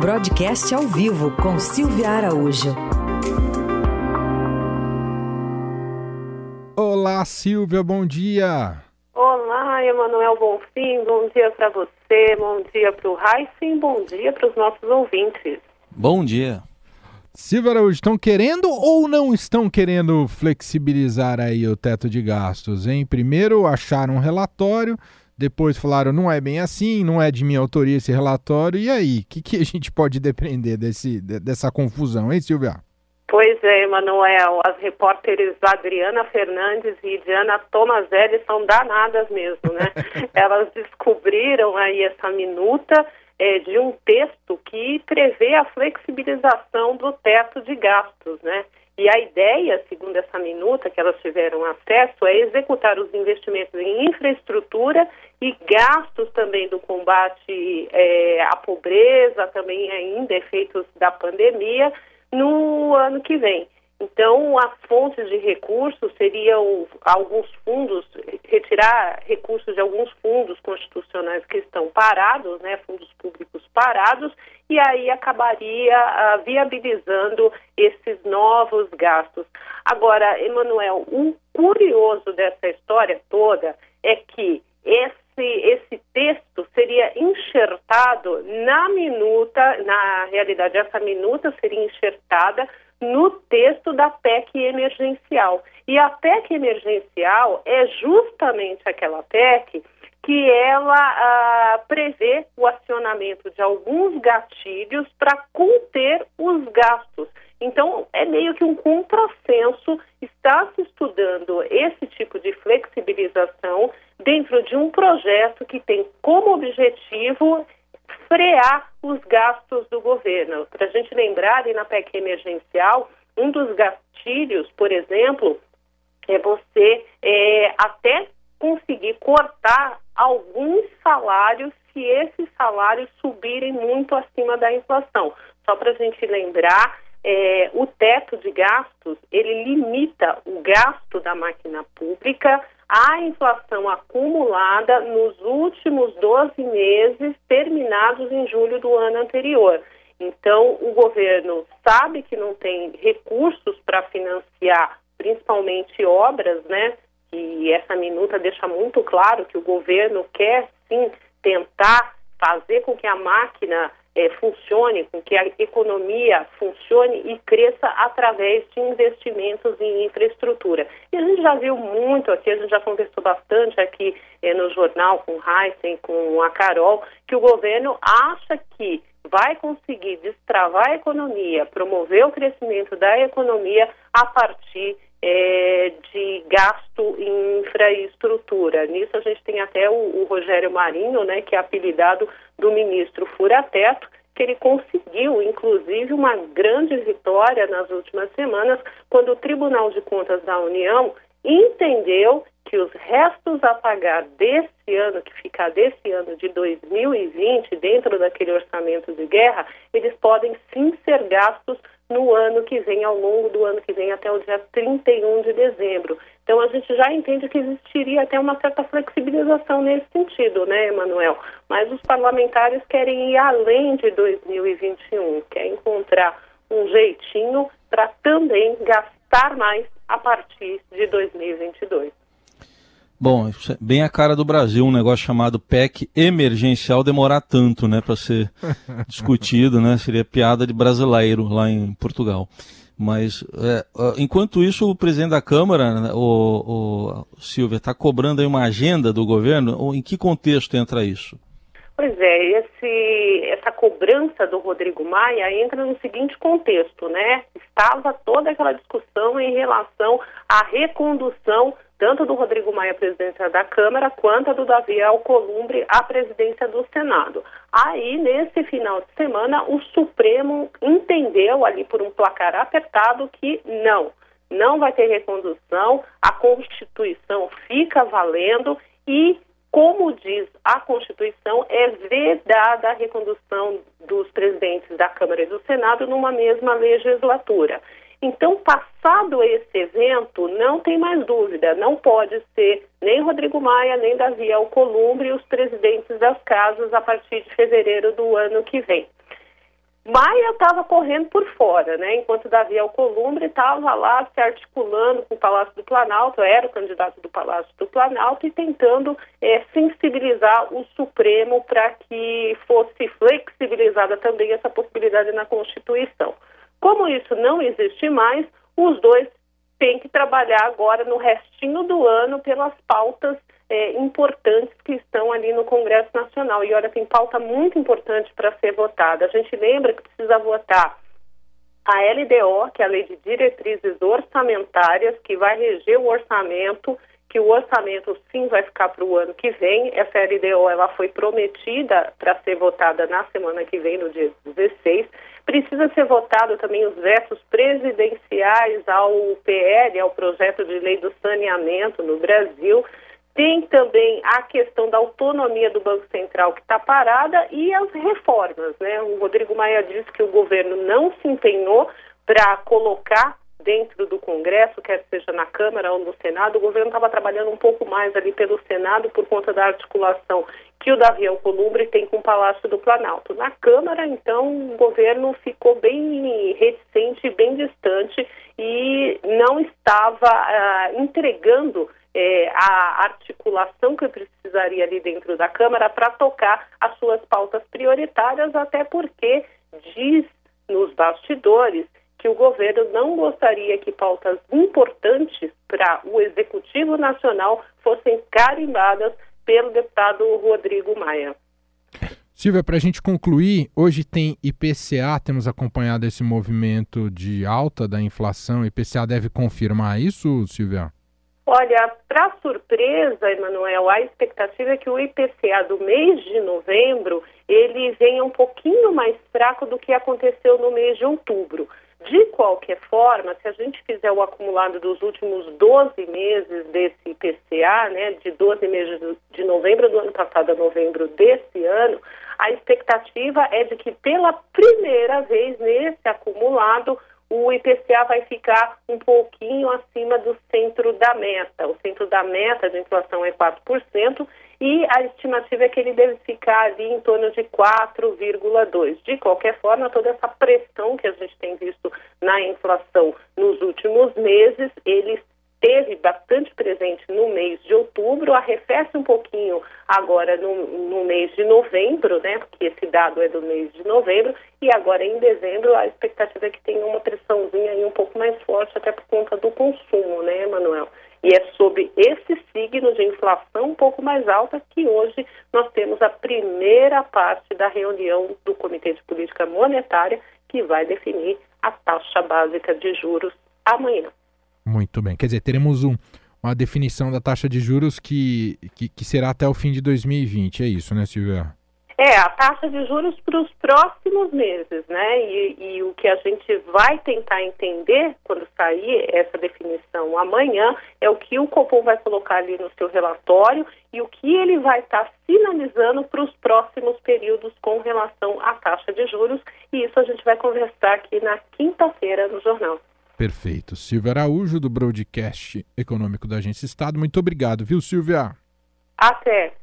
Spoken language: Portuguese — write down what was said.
Broadcast ao vivo com Silvia Araújo. Olá, Silvia, bom dia. Olá, Emanuel Bonfim, bom dia para você, bom dia para o Heisen, bom dia para os nossos ouvintes. Bom dia. Silvia Araújo, estão querendo ou não estão querendo flexibilizar aí o teto de gastos, hein? Primeiro acharam um relatório, depois falaram não é bem assim, não é de minha autoria esse relatório, e aí? O que, que a gente pode depender desse, dessa confusão, hein, Silvia? Pois é, Emanuel, as repórteres Adriana Fernandes e Diana Tomazelli são danadas mesmo, né? Elas descobriram aí essa minuta é, de um texto que prevê a flexibilização do teto de gastos, né? E a ideia, segundo essa minuta que elas tiveram acesso, é executar os investimentos em infraestrutura e gastos também do combate é, à pobreza, também ainda efeitos da pandemia, no ano que vem. Então, as fontes de recursos seriam alguns fundos, retirar recursos de alguns fundos constitucionais que estão parados, né, fundos públicos parados, e aí acabaria uh, viabilizando esses novos gastos. Agora, Emanuel, o curioso dessa história toda é que esse, esse texto seria enxertado na minuta, na realidade, essa minuta seria enxertada no texto da PEC emergencial. E a PEC emergencial é justamente aquela PEC que ela ah, prevê o acionamento de alguns gatilhos para conter os gastos. Então, é meio que um contrassenso estar se estudando esse tipo de flexibilização dentro de um projeto que tem como objetivo frear os gastos do governo. Para a gente lembrar, ali na PEC emergencial, um dos gatilhos, por exemplo, é você é, até conseguir cortar alguns salários se esses salários subirem muito acima da inflação. Só para a gente lembrar, é, o teto de gastos, ele limita o gasto da máquina pública a inflação acumulada nos últimos 12 meses terminados em julho do ano anterior. Então, o governo sabe que não tem recursos para financiar, principalmente obras, né? E essa minuta deixa muito claro que o governo quer sim tentar fazer com que a máquina é, funcione, com que a economia funcione e cresça através de investimentos em infraestrutura. E a gente já viu muito aqui, a gente já conversou bastante aqui é, no jornal com o Heisen, com a Carol, que o governo acha que vai conseguir destravar a economia, promover o crescimento da economia a partir é, de gasto em infraestrutura. Nisso a gente tem até o, o, Rogério Marinho, né, que é apelidado do ministro Furateto, que ele conseguiu, inclusive, uma grande vitória nas últimas semanas, quando o Tribunal de Contas da União entendeu que os restos a pagar desse ano, que ficar desse ano de 2020, dentro daquele orçamento de guerra, eles podem sim ser gastos no ano que vem, ao longo do ano que vem, até o dia 31 de dezembro. Então, a gente já entende que existiria até uma certa flexibilização nesse sentido, né, Emanuel? Mas os parlamentares querem ir além de 2021, quer encontrar um jeitinho para também gastar mais a partir de 2022. Bom, é bem a cara do Brasil, um negócio chamado PEC emergencial demorar tanto, né, para ser discutido, né? Seria piada de brasileiro lá em Portugal. Mas, é, enquanto isso, o presidente da Câmara, né, o, o Silvia, está cobrando aí uma agenda do governo. Em que contexto entra isso? Pois é, esse, cobrança do Rodrigo Maia entra no seguinte contexto, né? Estava toda aquela discussão em relação à recondução tanto do Rodrigo Maia à presidência da Câmara, quanto do Davi Alcolumbre à presidência do Senado. Aí, nesse final de semana, o Supremo entendeu ali por um placar apertado que não, não vai ter recondução, a Constituição fica valendo e como diz a Constituição, é vedada a recondução dos presidentes da Câmara e do Senado numa mesma legislatura. Então, passado esse evento, não tem mais dúvida, não pode ser nem Rodrigo Maia, nem Davi Alcolumbre os presidentes das casas a partir de fevereiro do ano que vem. Maia estava correndo por fora, né? Enquanto Davi Alcolumbre estava lá se articulando com o Palácio do Planalto, era o candidato do Palácio do Planalto e tentando é, sensibilizar o Supremo para que fosse flexibilizada também essa possibilidade na Constituição. Como isso não existe mais, os dois têm que trabalhar agora no restinho do ano pelas pautas é, importantes que estão ali no Congresso Nacional. E olha, tem pauta muito importante para ser votada. A gente lembra que precisa votar a LDO, que é a Lei de Diretrizes Orçamentárias, que vai reger o orçamento, que o orçamento sim vai ficar para o ano que vem. Essa LDO ela foi prometida para ser votada na semana que vem, no dia 16. Precisa ser votado também os vetos presidenciais ao PL, ao projeto de lei do saneamento no Brasil. Tem também a questão da autonomia do Banco Central que está parada e as reformas. Né? O Rodrigo Maia disse que o governo não se empenhou para colocar dentro do Congresso, quer seja na Câmara ou no Senado, o governo estava trabalhando um pouco mais ali pelo Senado por conta da articulação que o Davi Alcolumbre tem com o Palácio do Planalto. Na Câmara, então, o governo ficou bem reticente, bem distante e não estava uh, entregando é, a articulação que precisaria ali dentro da Câmara para tocar as suas pautas prioritárias, até porque diz nos bastidores que o governo não gostaria que pautas importantes para o Executivo Nacional fossem carimbadas pelo deputado Rodrigo Maia. Silvia, para a gente concluir, hoje tem IPCA, temos acompanhado esse movimento de alta da inflação. IPCA deve confirmar isso, Silvia? Olha, para surpresa, Emanuel, a expectativa é que o IPCA do mês de novembro ele venha um pouquinho mais fraco do que aconteceu no mês de outubro. De qualquer forma, se a gente fizer o acumulado dos últimos 12 meses desse IPCA, né, de 12 meses de novembro do ano passado a novembro desse ano, a expectativa é de que pela primeira vez nesse acumulado o IPCA vai ficar um pouquinho acima do centro da meta. O centro da meta de inflação é 4% e a estimativa é que ele deve ficar ali em torno de 4,2%. De qualquer forma, toda essa pressão que a gente tem visto na inflação nos últimos meses, ele esteve bastante presente no mês de outubro, arrefece um pouquinho agora no, no, mês de novembro, né? Porque esse dado é do mês de novembro, e agora em dezembro a expectativa é que tenha uma aí um pouco mais forte, até por conta do consumo, né, Manuel? E é sob esse signo de inflação um pouco mais alta que hoje nós temos a primeira parte da reunião do Comitê de Política Monetária, que vai definir a taxa básica de juros amanhã. Muito bem. Quer dizer, teremos um, uma definição da taxa de juros que, que, que, será até o fim de 2020. É isso, né, Silvia? É, a taxa de juros para os próximos meses, né? E, e, o que a gente vai tentar entender quando sair essa definição amanhã é o que o Copom vai colocar ali no seu relatório e o que ele vai estar tá sinalizando para os próximos períodos com relação à taxa de juros. E isso a gente vai conversar aqui na quinta-feira no jornal. Perfeito. Silvia Araújo, do Broadcast Econômico da Agência Estado. Muito obrigado, viu, Silvia? Até.